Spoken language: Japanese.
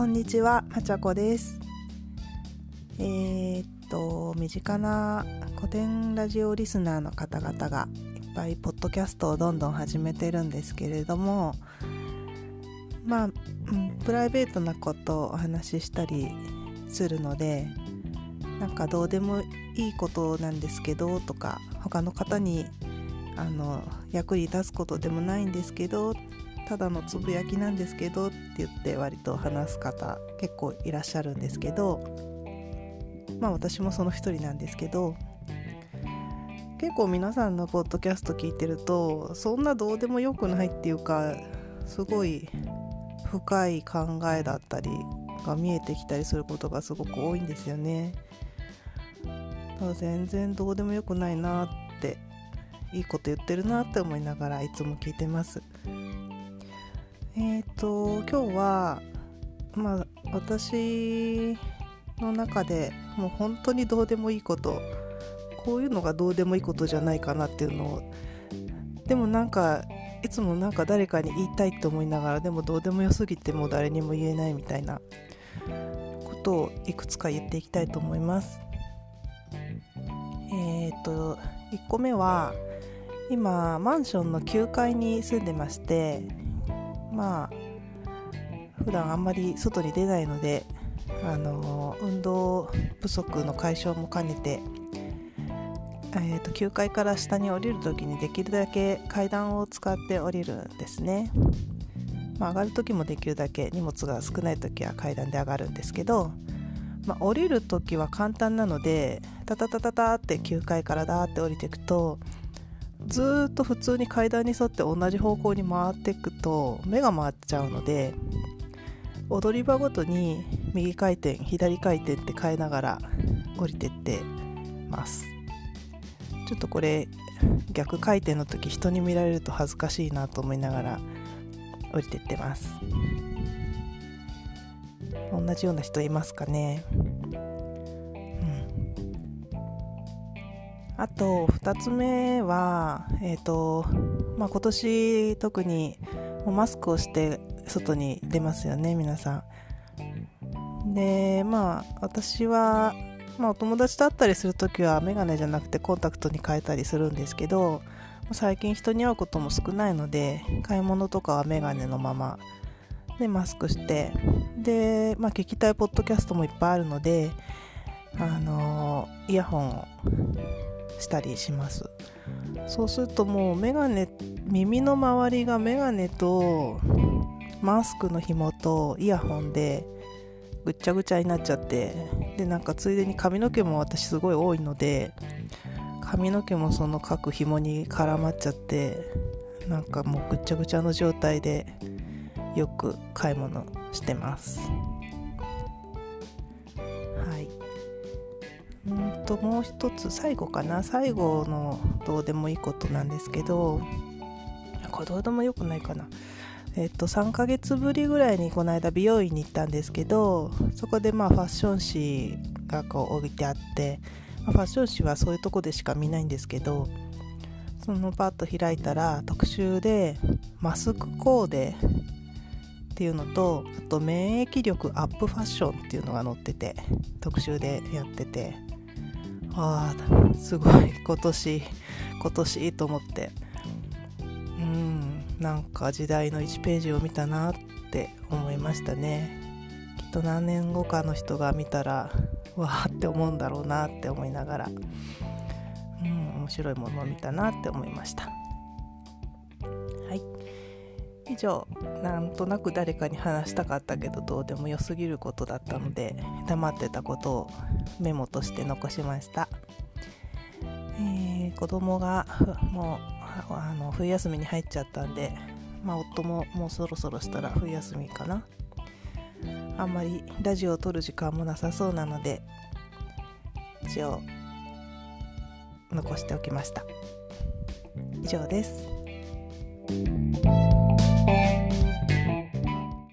こんにちは、まちゃこです。えー、っと、身近な古典ラジオリスナーの方々がいっぱいポッドキャストをどんどん始めてるんですけれども、まあ、うん、プライベートなことをお話ししたりするので、なんかどうでもいいことなんですけどとか、他の方にあの役に立つことでもないんですけどただのつぶやきなんですけどって言って割と話す方結構いらっしゃるんですけどまあ私もその一人なんですけど結構皆さんのポッドキャスト聞いてるとそんなどうでもよくないっていうかすごい深い考えだったりが見えてきたりすることがすごく多いんですよね。だ全然どうでもよくないなっていいこと言ってるなって思いながらいつも聞いてます。えっ、ー、と今日はまあ私の中でもう本当にどうでもいいことこういうのがどうでもいいことじゃないかなっていうのをでもなんかいつもなんか誰かに言いたいって思いながらでもどうでもよすぎてもう誰にも言えないみたいなことをいくつか言っていきたいと思います。えっ、ー、と1個目は今マンションの9階に住んでましてまあ普段あんまり外に出ないのであの運動不足の解消も兼ねて、えーと、9階から下に降りる時にできるだけ階段を使って降りるんですね、まあ、上がる時もできるだけ荷物が少ない時は階段で上がるんですけど、まあ、降りる時は簡単なのでタタタタタって9階からダーって降りていくとずっと普通に階段に沿って同じ方向に回っていくと目が回っちゃうので踊り場ごとに右回転左回転って変えながら降りてってます。ちょっとこれ逆回転の時人に見られると恥ずかしいなと思いながら降りてってます。同じような人いますかね？あと2つ目は、えーとまあ、今年特にマスクをして外に出ますよね皆さん。でまあ私は、まあ、お友達と会ったりする時は眼鏡じゃなくてコンタクトに変えたりするんですけど最近人に会うことも少ないので買い物とかは眼鏡のままでマスクしてで、まあ、聞きたいポッドキャストもいっぱいあるのであのイヤホンをしたりします。そうするともうメガネ耳の周りがメガネとマスクの紐とイヤホンでぐっちゃぐちゃになっちゃってでなんかついでに髪の毛も私すごい多いので髪の毛もその各紐に絡まっちゃってなんかもうぐっちゃぐちゃの状態でよく買い物してます。うんともう一つ最後かな。最後のどうでもいいことなんですけどこれどうでもよくないかな。えっと3ヶ月ぶりぐらいにこの間美容院に行ったんですけどそこでまあファッション誌がこう置いてあって、まあ、ファッション誌はそういうとこでしか見ないんですけどそのパッと開いたら特集でマスクコーデっていうのとあと免疫力アップファッションっていうのが載ってて特集でやってて。ああすごい今年今年と思って。うんなんか時代の1ページを見たなって思いましたね。きっと何年後かの人が見たらわーって思うんだろうなって思いながら。うん面白いものを見たなって思いました。はい。以上なんとなく誰かに話したかったけどどうでもよすぎることだったので黙ってたことをメモとして残しました、えー、子供がもうあの冬休みに入っちゃったんで、まあ、夫ももうそろそろしたら冬休みかな。あんまりラジオを撮る時間もなさそうなので一応残しておきました。以上です。